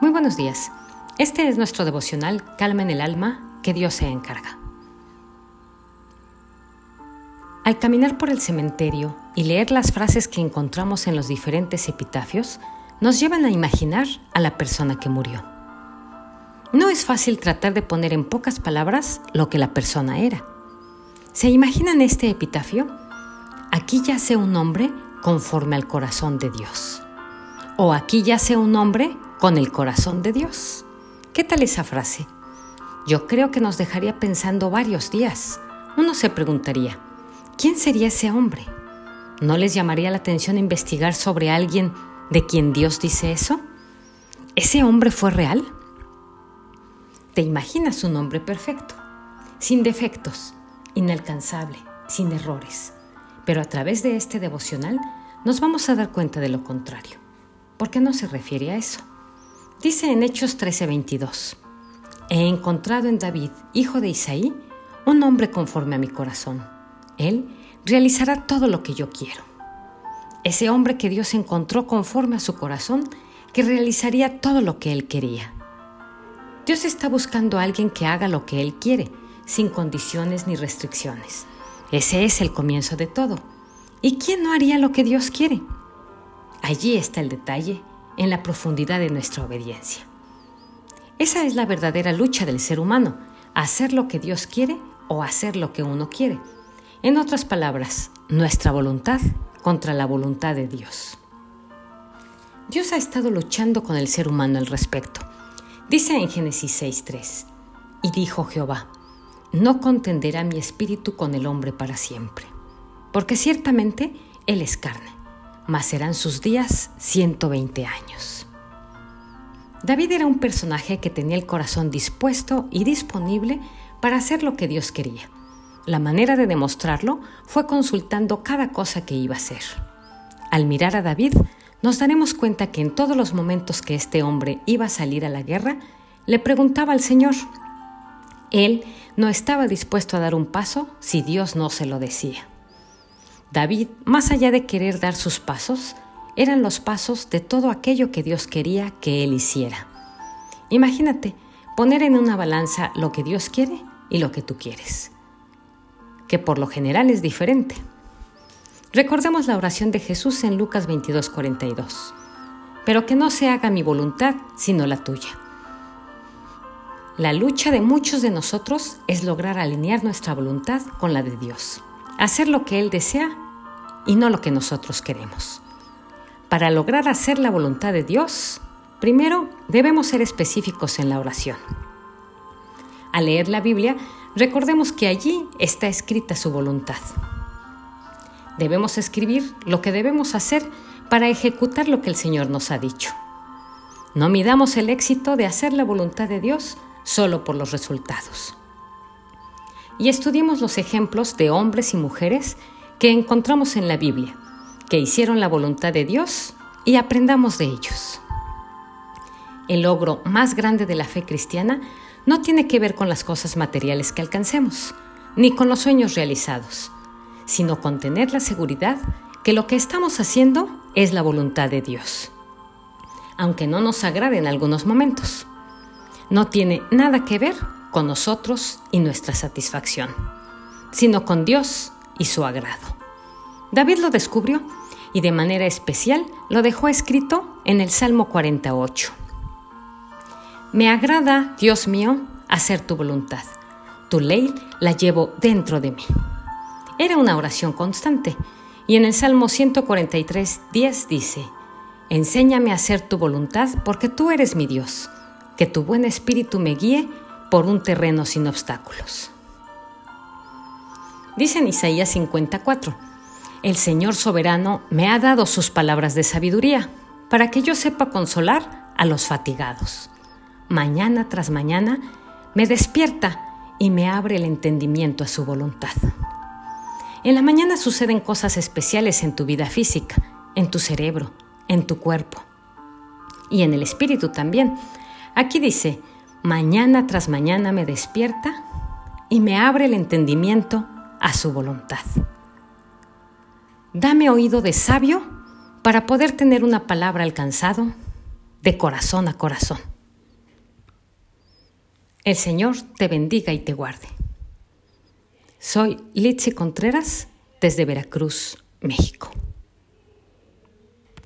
Muy buenos días. Este es nuestro devocional Calma en el alma, que Dios se encarga. Al caminar por el cementerio y leer las frases que encontramos en los diferentes epitafios, nos llevan a imaginar a la persona que murió. No es fácil tratar de poner en pocas palabras lo que la persona era. ¿Se imaginan este epitafio? Aquí yace un hombre conforme al corazón de Dios. O aquí yace un hombre con el corazón de Dios. ¿Qué tal esa frase? Yo creo que nos dejaría pensando varios días. Uno se preguntaría, ¿quién sería ese hombre? ¿No les llamaría la atención investigar sobre alguien de quien Dios dice eso? ¿Ese hombre fue real? ¿Te imaginas un hombre perfecto, sin defectos, inalcanzable, sin errores? Pero a través de este devocional nos vamos a dar cuenta de lo contrario. ¿Por qué no se refiere a eso? Dice en Hechos 13:22, He encontrado en David, hijo de Isaí, un hombre conforme a mi corazón. Él realizará todo lo que yo quiero. Ese hombre que Dios encontró conforme a su corazón, que realizaría todo lo que él quería. Dios está buscando a alguien que haga lo que él quiere, sin condiciones ni restricciones. Ese es el comienzo de todo. ¿Y quién no haría lo que Dios quiere? Allí está el detalle en la profundidad de nuestra obediencia. Esa es la verdadera lucha del ser humano, hacer lo que Dios quiere o hacer lo que uno quiere. En otras palabras, nuestra voluntad contra la voluntad de Dios. Dios ha estado luchando con el ser humano al respecto. Dice en Génesis 6.3, y dijo Jehová, no contenderá mi espíritu con el hombre para siempre, porque ciertamente él es carne mas serán sus días 120 años. David era un personaje que tenía el corazón dispuesto y disponible para hacer lo que Dios quería. La manera de demostrarlo fue consultando cada cosa que iba a hacer. Al mirar a David, nos daremos cuenta que en todos los momentos que este hombre iba a salir a la guerra, le preguntaba al Señor. Él no estaba dispuesto a dar un paso si Dios no se lo decía. David, más allá de querer dar sus pasos, eran los pasos de todo aquello que Dios quería que él hiciera. Imagínate poner en una balanza lo que Dios quiere y lo que tú quieres, que por lo general es diferente. Recordemos la oración de Jesús en Lucas 22:42, pero que no se haga mi voluntad sino la tuya. La lucha de muchos de nosotros es lograr alinear nuestra voluntad con la de Dios hacer lo que Él desea y no lo que nosotros queremos. Para lograr hacer la voluntad de Dios, primero debemos ser específicos en la oración. Al leer la Biblia, recordemos que allí está escrita su voluntad. Debemos escribir lo que debemos hacer para ejecutar lo que el Señor nos ha dicho. No midamos el éxito de hacer la voluntad de Dios solo por los resultados y estudiemos los ejemplos de hombres y mujeres que encontramos en la Biblia, que hicieron la voluntad de Dios y aprendamos de ellos. El logro más grande de la fe cristiana no tiene que ver con las cosas materiales que alcancemos, ni con los sueños realizados, sino con tener la seguridad que lo que estamos haciendo es la voluntad de Dios, aunque no nos agrade en algunos momentos. No tiene nada que ver con nosotros y nuestra satisfacción, sino con Dios y su agrado. David lo descubrió y de manera especial lo dejó escrito en el Salmo 48. Me agrada, Dios mío, hacer tu voluntad. Tu ley la llevo dentro de mí. Era una oración constante y en el Salmo 143, 10 dice, Enséñame a hacer tu voluntad porque tú eres mi Dios, que tu buen espíritu me guíe por un terreno sin obstáculos. Dice en Isaías 54, El Señor soberano me ha dado sus palabras de sabiduría para que yo sepa consolar a los fatigados. Mañana tras mañana me despierta y me abre el entendimiento a su voluntad. En la mañana suceden cosas especiales en tu vida física, en tu cerebro, en tu cuerpo y en el espíritu también. Aquí dice, mañana tras mañana me despierta y me abre el entendimiento a su voluntad. Dame oído de sabio para poder tener una palabra alcanzado de corazón a corazón. El Señor te bendiga y te guarde. Soy Litsi Contreras desde Veracruz, México.